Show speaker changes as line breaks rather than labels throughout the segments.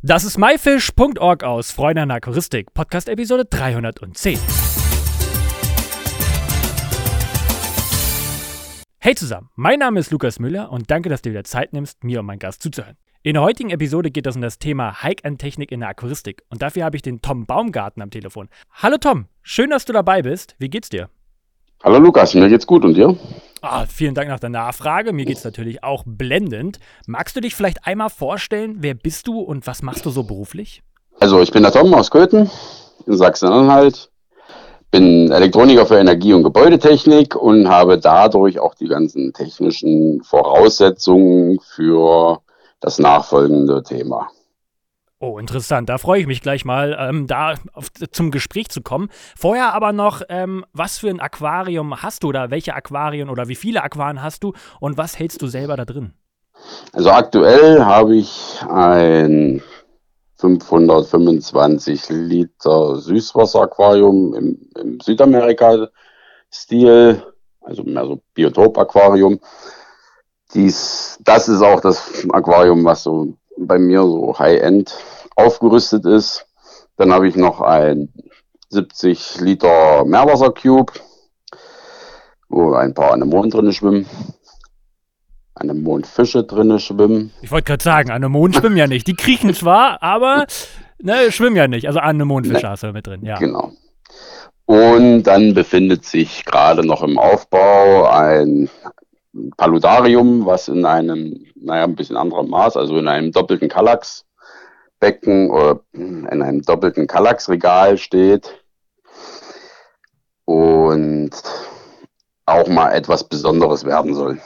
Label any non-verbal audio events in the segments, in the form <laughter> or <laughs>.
Das ist myfish.org aus Freunde an Aquaristik, Podcast Episode 310. Hey zusammen, mein Name ist Lukas Müller und danke, dass du dir Zeit nimmst, mir und meinem Gast zuzuhören. In der heutigen Episode geht es um das Thema Hike-End-Technik in der Aquaristik und dafür habe ich den Tom Baumgarten am Telefon. Hallo Tom, schön, dass du dabei bist. Wie geht's dir?
Hallo Lukas, mir geht's gut und dir?
Ah, vielen Dank nach der Nachfrage. Mir geht es natürlich auch blendend. Magst du dich vielleicht einmal vorstellen, wer bist du und was machst du so beruflich?
Also, ich bin der Tom aus Köthen in Sachsen-Anhalt. Bin Elektroniker für Energie- und Gebäudetechnik und habe dadurch auch die ganzen technischen Voraussetzungen für das nachfolgende Thema.
Oh, interessant. Da freue ich mich gleich mal, ähm, da auf, zum Gespräch zu kommen. Vorher aber noch, ähm, was für ein Aquarium hast du oder welche Aquarien oder wie viele Aquarien hast du und was hältst du selber da drin?
Also aktuell habe ich ein 525 Liter Süßwasseraquarium im, im Südamerika-Stil, also mehr so Biotop-Aquarium. Dies, das ist auch das Aquarium, was so bei mir so High-End aufgerüstet ist. Dann habe ich noch ein 70 Liter Meerwasser-Cube, wo ein paar Anemonen drin schwimmen. Anemonenfische drin schwimmen.
Ich wollte gerade sagen, Anemonen schwimmen ja nicht. Die kriechen zwar, aber ne, schwimmen ja nicht. Also Anemonenfische ne, hast du mit drin, ja.
Genau. Und dann befindet sich gerade noch im Aufbau ein Paludarium, was in einem, naja, ein bisschen anderem Maß, also in einem doppelten Kallax-Becken oder in einem doppelten Kallax-Regal steht. Und auch mal etwas Besonderes werden soll.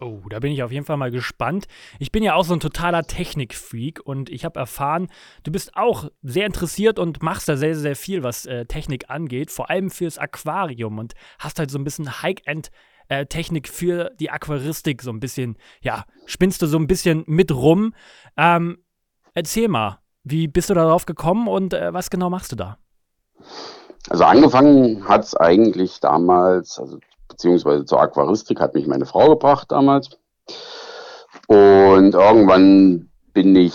Oh, da bin ich auf jeden Fall mal gespannt. Ich bin ja auch so ein totaler Technikfreak und ich habe erfahren, du bist auch sehr interessiert und machst da sehr, sehr viel, was äh, Technik angeht, vor allem fürs Aquarium und hast halt so ein bisschen High-End äh, Technik für die Aquaristik so ein bisschen, ja, spinnst du so ein bisschen mit rum. Ähm, erzähl mal, wie bist du darauf gekommen und äh, was genau machst du da?
Also angefangen hat es eigentlich damals, also beziehungsweise zur Aquaristik hat mich meine Frau gebracht damals. Und irgendwann bin ich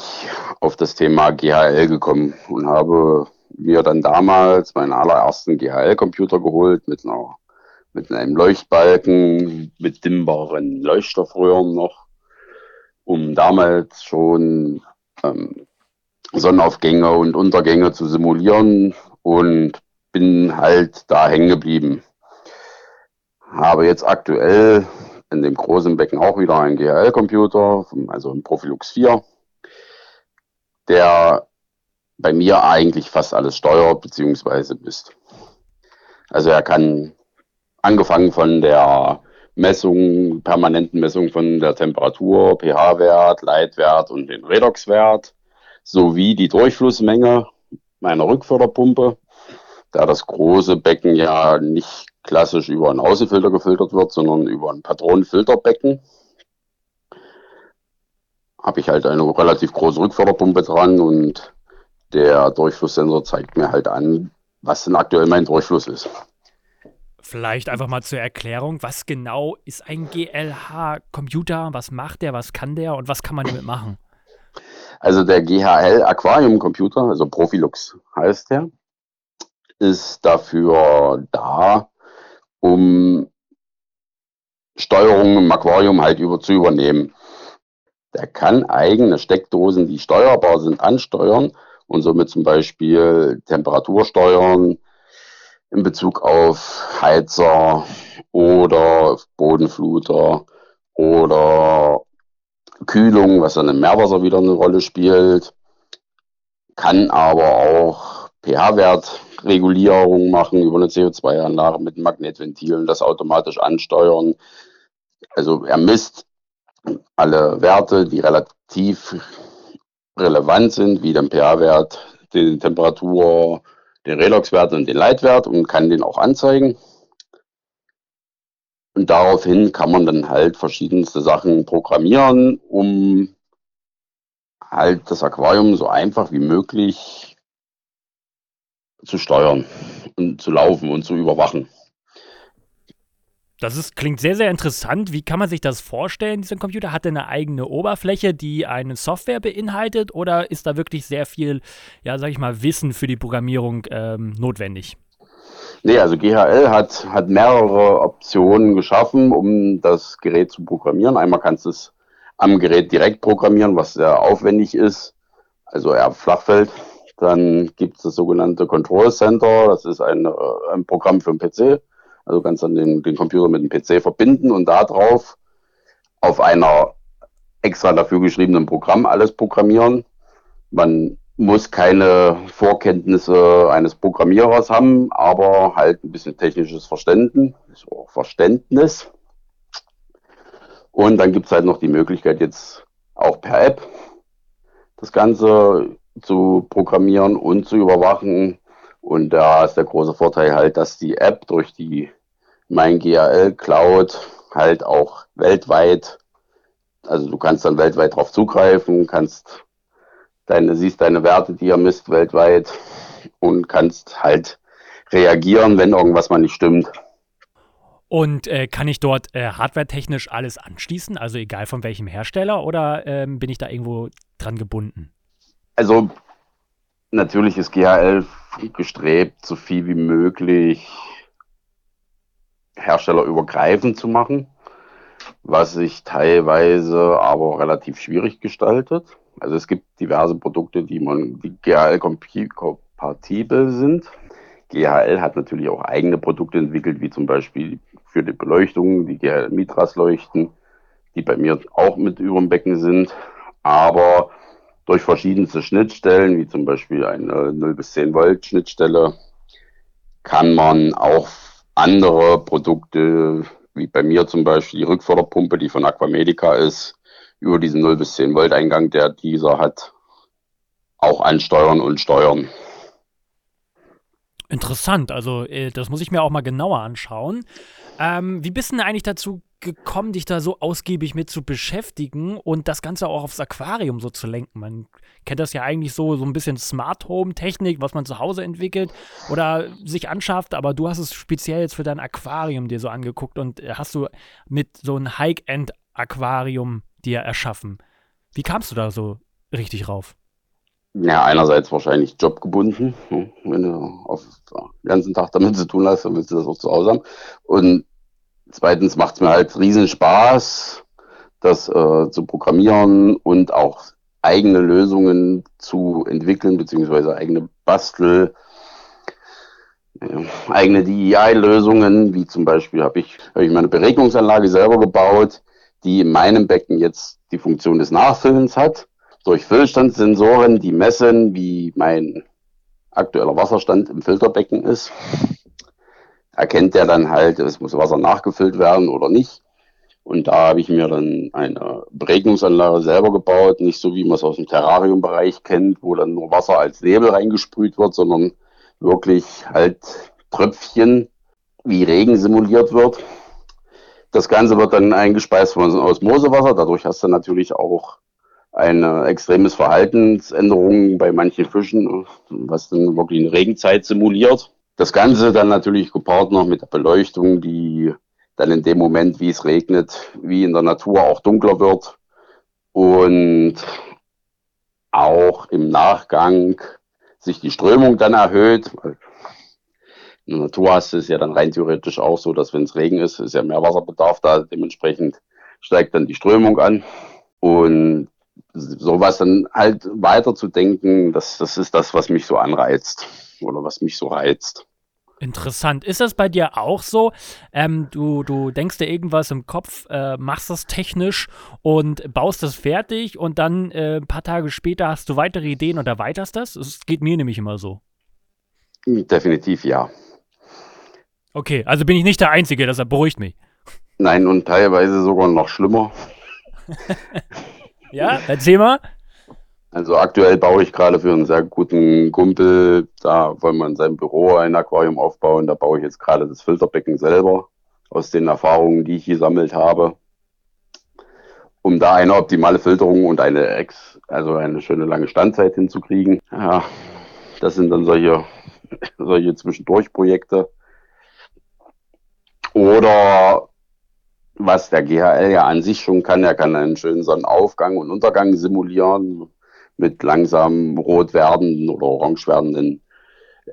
auf das Thema GHL gekommen und habe mir dann damals meinen allerersten GHL-Computer geholt mit einer mit einem Leuchtbalken, mit dimmbaren Leuchtstoffröhren noch, um damals schon ähm, Sonnenaufgänge und Untergänge zu simulieren und bin halt da hängen geblieben. Habe jetzt aktuell in dem großen Becken auch wieder einen GHL-Computer, also einen Profilux 4, der bei mir eigentlich fast alles steuert bzw. misst. Also er kann angefangen von der Messung, permanenten Messung von der Temperatur, pH-Wert, Leitwert und den Redoxwert, sowie die Durchflussmenge meiner Rückförderpumpe, da das große Becken ja nicht klassisch über einen Außenfilter gefiltert wird, sondern über ein Patronenfilterbecken. Habe ich halt eine relativ große Rückförderpumpe dran und der Durchflusssensor zeigt mir halt an, was denn aktuell mein Durchfluss ist.
Vielleicht einfach mal zur Erklärung, was genau ist ein GLH-Computer? Was macht der? Was kann der? Und was kann man damit machen?
Also der GHL Aquarium Computer, also Profilux heißt der, ist dafür da, um Steuerung im Aquarium halt über, zu übernehmen. Der kann eigene Steckdosen, die steuerbar sind, ansteuern und somit zum Beispiel Temperatur steuern, in Bezug auf Heizer oder Bodenfluter oder Kühlung, was dann im Meerwasser wieder eine Rolle spielt, kann aber auch pH-Wertregulierung machen über eine CO2-Anlage mit Magnetventilen, das automatisch ansteuern. Also er misst alle Werte, die relativ relevant sind, wie den pH-Wert, die Temperatur, den Redoxwert und den Leitwert und kann den auch anzeigen. Und daraufhin kann man dann halt verschiedenste Sachen programmieren, um halt das Aquarium so einfach wie möglich zu steuern und zu laufen und zu überwachen.
Das ist, klingt sehr, sehr interessant. Wie kann man sich das vorstellen, dieser Computer? Hat er eine eigene Oberfläche, die eine Software beinhaltet oder ist da wirklich sehr viel, ja, sag ich mal, Wissen für die Programmierung ähm, notwendig?
Nee, also GHL hat, hat mehrere Optionen geschaffen, um das Gerät zu programmieren. Einmal kannst du es am Gerät direkt programmieren, was sehr aufwendig ist, also eher Flachfeld. Dann gibt es das sogenannte Control Center, das ist ein, äh, ein Programm für den PC also kannst dann den, den Computer mit dem PC verbinden und darauf auf einer extra dafür geschriebenen Programm alles programmieren. Man muss keine Vorkenntnisse eines Programmierers haben, aber halt ein bisschen technisches Verständnis. Verständnis. Und dann gibt es halt noch die Möglichkeit, jetzt auch per App das Ganze zu programmieren und zu überwachen. Und da ist der große Vorteil halt, dass die App durch die mein GAL Cloud halt auch weltweit, also du kannst dann weltweit drauf zugreifen, kannst deine, siehst deine Werte, die er misst weltweit und kannst halt reagieren, wenn irgendwas mal nicht stimmt.
Und äh, kann ich dort äh, hardwaretechnisch alles anschließen, also egal von welchem Hersteller, oder ähm, bin ich da irgendwo dran gebunden?
Also natürlich ist GHL gestrebt, so viel wie möglich herstellerübergreifend zu machen, was sich teilweise aber relativ schwierig gestaltet. Also es gibt diverse Produkte, die man, GHL-kompatibel sind. GHL hat natürlich auch eigene Produkte entwickelt, wie zum Beispiel für die Beleuchtung, die GHL Mitras Leuchten, die bei mir auch mit über dem Becken sind. Aber durch verschiedenste Schnittstellen, wie zum Beispiel eine 0 bis 10 Volt Schnittstelle, kann man auch andere Produkte, wie bei mir zum Beispiel die Rückförderpumpe, die von Aquamedica ist, über diesen 0 bis 10 Volt Eingang, der dieser hat, auch ansteuern und steuern.
Interessant, also äh, das muss ich mir auch mal genauer anschauen. Ähm, wie bist du denn eigentlich dazu gekommen, dich da so ausgiebig mit zu beschäftigen und das Ganze auch aufs Aquarium so zu lenken? Man kennt das ja eigentlich so, so ein bisschen Smart Home Technik, was man zu Hause entwickelt oder sich anschafft, aber du hast es speziell jetzt für dein Aquarium dir so angeguckt und äh, hast du mit so ein High-End Aquarium dir erschaffen. Wie kamst du da so richtig rauf?
Ja, einerseits wahrscheinlich jobgebunden. Hm, wenn du auf den ganzen Tag damit zu tun hast, dann willst du das auch zu Hause haben. Und zweitens macht es mir halt riesen Spaß, das äh, zu programmieren und auch eigene Lösungen zu entwickeln, beziehungsweise eigene Bastel, äh, eigene DEI-Lösungen, wie zum Beispiel habe ich, hab ich meine Beregnungsanlage selber gebaut, die in meinem Becken jetzt die Funktion des Nachfüllens hat. Durch Füllstandssensoren, die messen, wie mein aktueller Wasserstand im Filterbecken ist, erkennt der dann halt, es muss Wasser nachgefüllt werden oder nicht. Und da habe ich mir dann eine Beregnungsanlage selber gebaut, nicht so wie man es aus dem Terrariumbereich kennt, wo dann nur Wasser als Nebel reingesprüht wird, sondern wirklich halt Tröpfchen wie Regen simuliert wird. Das Ganze wird dann eingespeist von Osmosewasser. Dadurch hast du natürlich auch eine extremes Verhaltensänderung bei manchen Fischen, was dann wirklich eine Regenzeit simuliert. Das Ganze dann natürlich gepaart noch mit der Beleuchtung, die dann in dem Moment, wie es regnet, wie in der Natur auch dunkler wird und auch im Nachgang sich die Strömung dann erhöht. In der Natur hast du es ja dann rein theoretisch auch so, dass wenn es Regen ist, ist ja mehr Wasserbedarf da, dementsprechend steigt dann die Strömung an. Und sowas dann halt weiter zu denken, das, das ist das, was mich so anreizt oder was mich so reizt.
Interessant. Ist das bei dir auch so? Ähm, du, du denkst dir irgendwas im Kopf, äh, machst das technisch und baust das fertig und dann äh, ein paar Tage später hast du weitere Ideen und erweiterst das? Es geht mir nämlich immer so.
Definitiv ja.
Okay, also bin ich nicht der Einzige, das beruhigt mich.
Nein, und teilweise sogar noch schlimmer. <laughs>
ja, erzähl mal.
Also aktuell baue ich gerade für einen sehr guten Kumpel, da wollen wir in seinem Büro ein Aquarium aufbauen. Da baue ich jetzt gerade das Filterbecken selber aus den Erfahrungen, die ich gesammelt habe, um da eine optimale Filterung und eine Ex, also eine schöne lange Standzeit hinzukriegen. Ja, das sind dann solche, <laughs> solche Zwischendurchprojekte. Oder was der GHL ja an sich schon kann. Er kann einen schönen Sonnenaufgang und Untergang simulieren mit langsam rot werdenden oder orange werdenden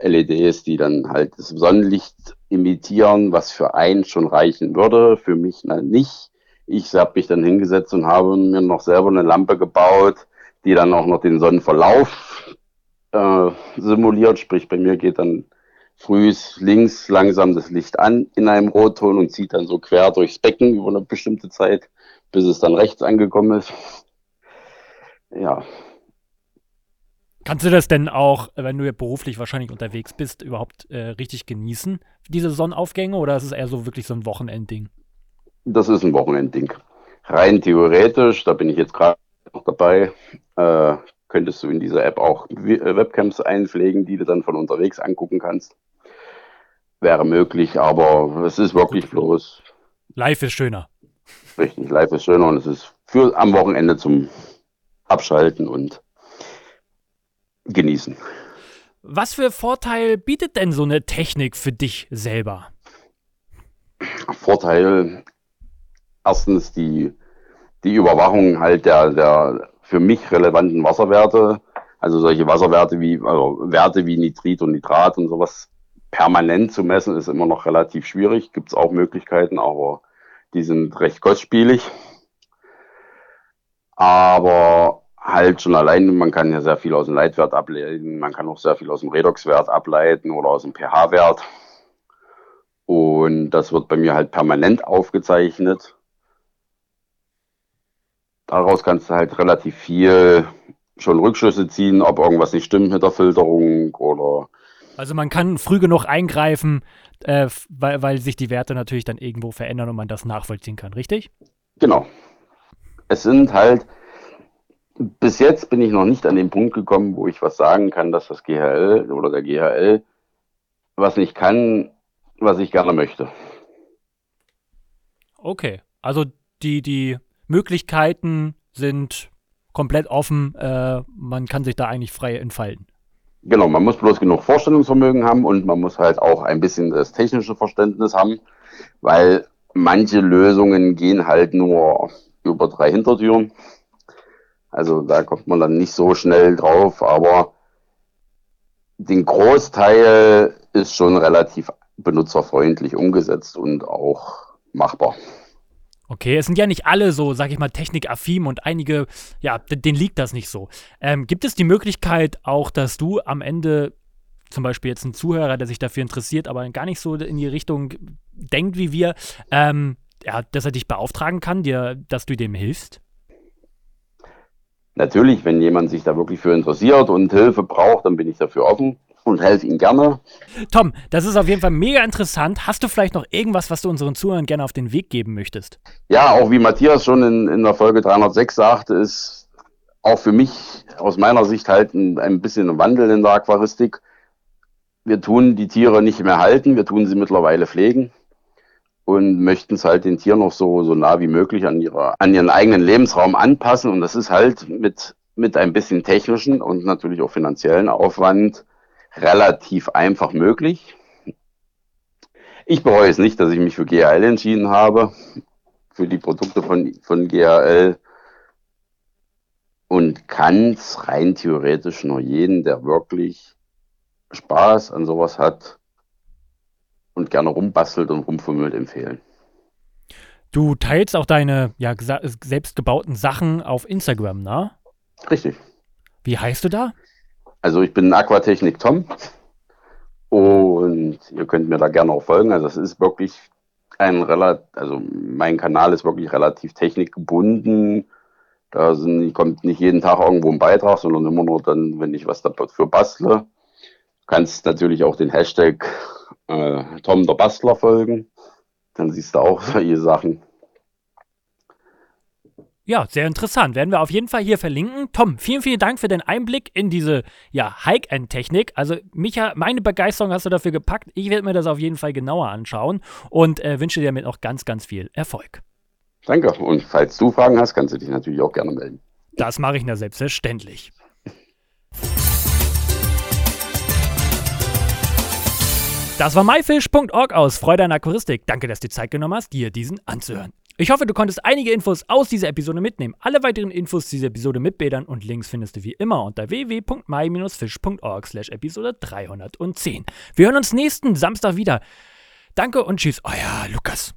LEDs, die dann halt das Sonnenlicht imitieren, was für einen schon reichen würde, für mich nicht. Ich habe mich dann hingesetzt und habe mir noch selber eine Lampe gebaut, die dann auch noch den Sonnenverlauf äh, simuliert. Sprich, bei mir geht dann früh links langsam das Licht an in einem Rotton und zieht dann so quer durchs Becken über eine bestimmte Zeit, bis es dann rechts angekommen ist. Ja.
Kannst du das denn auch, wenn du beruflich wahrscheinlich unterwegs bist, überhaupt äh, richtig genießen, diese Sonnenaufgänge, oder ist es eher so wirklich so ein Wochenendding?
Das ist ein Wochenendding. Rein theoretisch, da bin ich jetzt gerade noch dabei, äh, könntest du in dieser App auch äh, Webcams einpflegen, die du dann von unterwegs angucken kannst. Wäre möglich, aber es ist wirklich bloß.
Live ist schöner.
Richtig, live ist schöner und es ist für am Wochenende zum Abschalten und genießen.
Was für Vorteil bietet denn so eine Technik für dich selber?
Vorteil, erstens die, die Überwachung halt der, der für mich relevanten Wasserwerte, also solche Wasserwerte wie, also Werte wie Nitrit und Nitrat und sowas permanent zu messen, ist immer noch relativ schwierig. Gibt es auch Möglichkeiten, aber die sind recht kostspielig. Aber halt schon allein, man kann ja sehr viel aus dem Leitwert ableiten, man kann auch sehr viel aus dem Redoxwert ableiten oder aus dem pH-Wert. Und das wird bei mir halt permanent aufgezeichnet. Daraus kannst du halt relativ viel schon Rückschlüsse ziehen, ob irgendwas nicht stimmt mit der Filterung oder.
Also man kann früh genug eingreifen, äh, weil, weil sich die Werte natürlich dann irgendwo verändern und man das nachvollziehen kann, richtig?
Genau. Es sind halt, bis jetzt bin ich noch nicht an den Punkt gekommen, wo ich was sagen kann, dass das GHL oder der GHL was nicht kann, was ich gerne möchte.
Okay, also die, die Möglichkeiten sind komplett offen, äh, man kann sich da eigentlich frei entfalten.
Genau, man muss bloß genug Vorstellungsvermögen haben und man muss halt auch ein bisschen das technische Verständnis haben, weil manche Lösungen gehen halt nur über drei Hintertüren. Also da kommt man dann nicht so schnell drauf, aber den Großteil ist schon relativ benutzerfreundlich umgesetzt und auch machbar.
Okay, es sind ja nicht alle so, sag ich mal, technikaffin und einige, ja, denen liegt das nicht so. Ähm, gibt es die Möglichkeit auch, dass du am Ende zum Beispiel jetzt ein Zuhörer, der sich dafür interessiert, aber gar nicht so in die Richtung denkt wie wir, ähm, ja, dass er dich beauftragen kann, dir, dass du dem hilfst?
Natürlich, wenn jemand sich da wirklich für interessiert und Hilfe braucht, dann bin ich dafür offen und helfe ihm gerne.
Tom, das ist auf jeden Fall mega interessant. Hast du vielleicht noch irgendwas, was du unseren Zuhörern gerne auf den Weg geben möchtest?
Ja, auch wie Matthias schon in, in der Folge 306 sagte, ist auch für mich aus meiner Sicht halt ein, ein bisschen ein Wandel in der Aquaristik. Wir tun die Tiere nicht mehr halten, wir tun sie mittlerweile pflegen und möchten es halt den Tieren noch so, so nah wie möglich an, ihrer, an ihren eigenen Lebensraum anpassen. Und das ist halt mit, mit ein bisschen technischen und natürlich auch finanziellen Aufwand relativ einfach möglich. Ich bereue es nicht, dass ich mich für GHL entschieden habe, für die Produkte von, von GHL und kann es rein theoretisch nur jeden, der wirklich Spaß an sowas hat, und gerne rumbastelt und rumfummelt, empfehlen.
Du teilst auch deine ja, selbstgebauten Sachen auf Instagram, ne?
Richtig.
Wie heißt du da?
Also ich bin Aquatechnik Tom und ihr könnt mir da gerne auch folgen. Also es ist wirklich ein relativ, also mein Kanal ist wirklich relativ technikgebunden. Da sind, kommt nicht jeden Tag irgendwo ein Beitrag, sondern immer nur dann, wenn ich was dafür bastle. Du kannst natürlich auch den Hashtag äh, Tom der Bastler folgen. Dann siehst du auch <laughs> solche Sachen.
Ja, sehr interessant. Werden wir auf jeden Fall hier verlinken. Tom, vielen, vielen Dank für den Einblick in diese ja, Hike-End-Technik. Also, Micha, meine Begeisterung hast du dafür gepackt. Ich werde mir das auf jeden Fall genauer anschauen und äh, wünsche dir damit auch ganz, ganz viel Erfolg.
Danke. Und falls du Fragen hast, kannst du dich natürlich auch gerne melden.
Das mache ich na selbstverständlich. Das war myfish.org aus Freude an Aquaristik. Danke, dass du Zeit genommen hast, dir diesen anzuhören. Ich hoffe, du konntest einige Infos aus dieser Episode mitnehmen. Alle weiteren Infos zu dieser Episode mit Bildern und Links findest du wie immer unter www.my-fish.org slash Episode 310. Wir hören uns nächsten Samstag wieder. Danke und tschüss, euer Lukas.